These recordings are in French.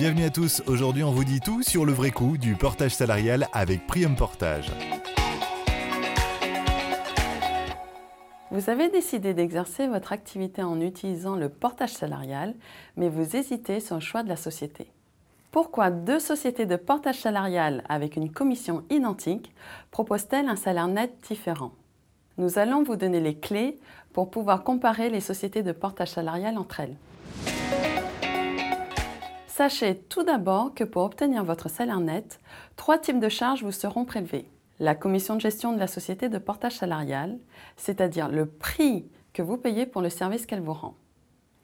bienvenue à tous. Aujourd'hui, on vous dit tout sur le vrai coût du portage salarial avec Prium Portage. Vous avez décidé d'exercer votre activité en utilisant le portage salarial, mais vous hésitez sur le choix de la société. Pourquoi deux sociétés de portage salarial avec une commission identique proposent-elles un salaire net différent? Nous allons vous donner les clés pour pouvoir comparer les sociétés de portage salarial entre elles. Sachez tout d'abord que pour obtenir votre salaire net, trois types de charges vous seront prélevés. La commission de gestion de la société de portage salarial, c'est-à-dire le prix que vous payez pour le service qu'elle vous rend.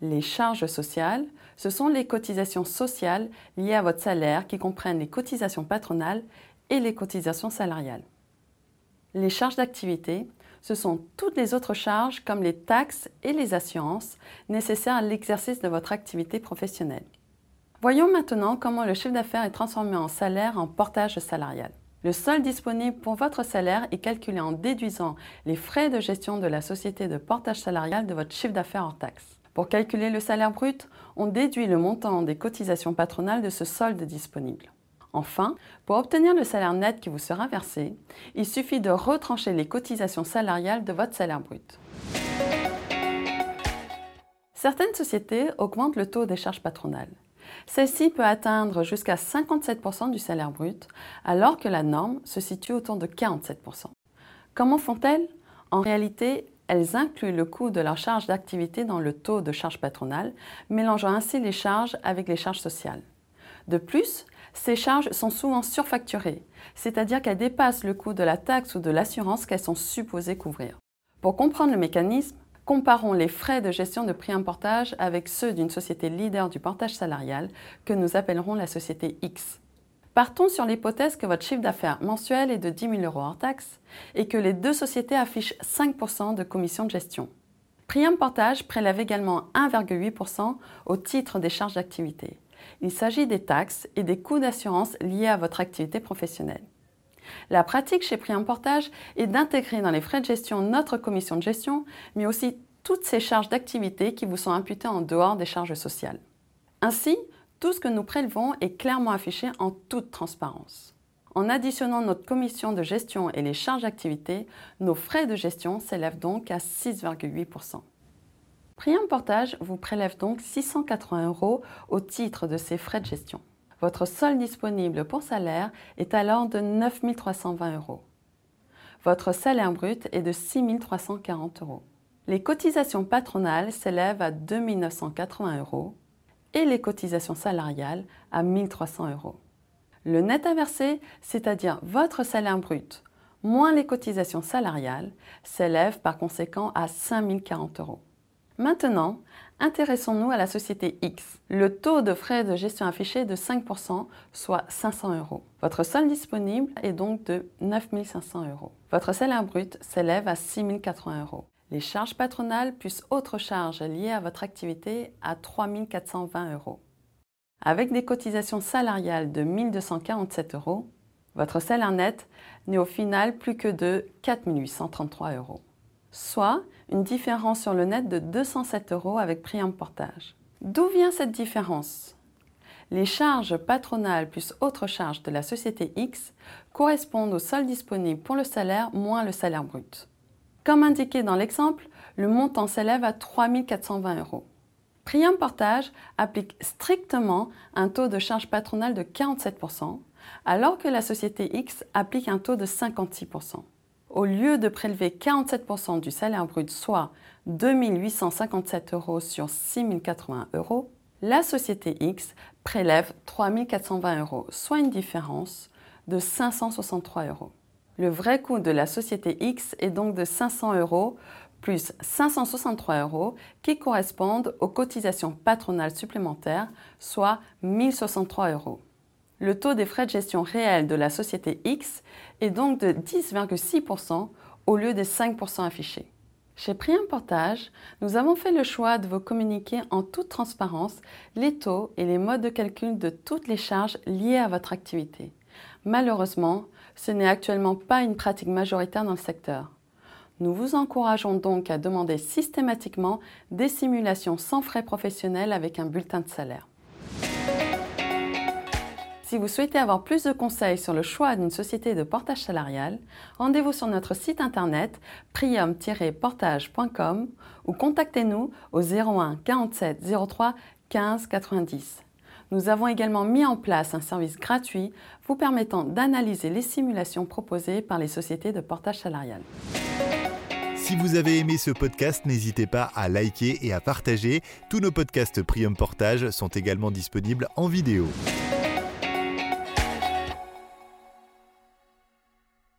Les charges sociales, ce sont les cotisations sociales liées à votre salaire qui comprennent les cotisations patronales et les cotisations salariales. Les charges d'activité, ce sont toutes les autres charges comme les taxes et les assurances nécessaires à l'exercice de votre activité professionnelle. Voyons maintenant comment le chiffre d'affaires est transformé en salaire en portage salarial. Le solde disponible pour votre salaire est calculé en déduisant les frais de gestion de la société de portage salarial de votre chiffre d'affaires hors taxe. Pour calculer le salaire brut, on déduit le montant des cotisations patronales de ce solde disponible. Enfin, pour obtenir le salaire net qui vous sera versé, il suffit de retrancher les cotisations salariales de votre salaire brut. Certaines sociétés augmentent le taux des charges patronales. Celle-ci peut atteindre jusqu'à 57% du salaire brut, alors que la norme se situe autour de 47%. Comment font-elles? En réalité, elles incluent le coût de leur charge d'activité dans le taux de charge patronale, mélangeant ainsi les charges avec les charges sociales. De plus, ces charges sont souvent surfacturées, c'est-à-dire qu'elles dépassent le coût de la taxe ou de l'assurance qu'elles sont supposées couvrir. Pour comprendre le mécanisme, Comparons les frais de gestion de prix portage avec ceux d'une société leader du portage salarial que nous appellerons la société X. Partons sur l'hypothèse que votre chiffre d'affaires mensuel est de 10 000 euros hors taxe et que les deux sociétés affichent 5% de commission de gestion. Prium Portage prélève également 1,8% au titre des charges d'activité. Il s'agit des taxes et des coûts d'assurance liés à votre activité professionnelle. La pratique chez Prix Portage est d'intégrer dans les frais de gestion notre commission de gestion, mais aussi toutes ces charges d'activité qui vous sont imputées en dehors des charges sociales. Ainsi, tout ce que nous prélevons est clairement affiché en toute transparence. En additionnant notre commission de gestion et les charges d'activité, nos frais de gestion s'élèvent donc à 6,8%. Prium Portage vous prélève donc 680 euros au titre de ces frais de gestion. Votre solde disponible pour salaire est alors de 9 320 euros. Votre salaire brut est de 6 340 euros. Les cotisations patronales s'élèvent à 2 980 euros et les cotisations salariales à 1 300 euros. Le net verser, c'est-à-dire votre salaire brut moins les cotisations salariales, s'élève par conséquent à 5 040 euros. Maintenant, intéressons-nous à la société X. Le taux de frais de gestion affiché est de 5%, soit 500 euros. Votre solde disponible est donc de 9 500 euros. Votre salaire brut s'élève à 6 080 euros. Les charges patronales plus autres charges liées à votre activité à 3 420 euros. Avec des cotisations salariales de 1 247 euros, votre salaire net n'est au final plus que de 4 833 euros soit une différence sur le net de 207 euros avec prix portage. D'où vient cette différence? Les charges patronales plus autres charges de la société X correspondent au solde disponible pour le salaire moins le salaire brut. Comme indiqué dans l'exemple, le montant s'élève à 3 420 euros. Prix en portage applique strictement un taux de charge patronale de 47%, alors que la société X applique un taux de 56% au lieu de prélever 47% du salaire brut, soit 2 857 euros sur 6 080 euros, la société X prélève 3 420 euros, soit une différence de 563 euros. Le vrai coût de la société X est donc de 500 euros plus 563 euros qui correspondent aux cotisations patronales supplémentaires, soit 1063 euros. Le taux des frais de gestion réels de la société X est donc de 10,6% au lieu des 5% affichés. Chez Prix Portage, nous avons fait le choix de vous communiquer en toute transparence les taux et les modes de calcul de toutes les charges liées à votre activité. Malheureusement, ce n'est actuellement pas une pratique majoritaire dans le secteur. Nous vous encourageons donc à demander systématiquement des simulations sans frais professionnels avec un bulletin de salaire. Si vous souhaitez avoir plus de conseils sur le choix d'une société de portage salarial, rendez-vous sur notre site internet prium-portage.com ou contactez-nous au 01 47 03 15 90. Nous avons également mis en place un service gratuit vous permettant d'analyser les simulations proposées par les sociétés de portage salarial. Si vous avez aimé ce podcast, n'hésitez pas à liker et à partager. Tous nos podcasts Prium Portage sont également disponibles en vidéo.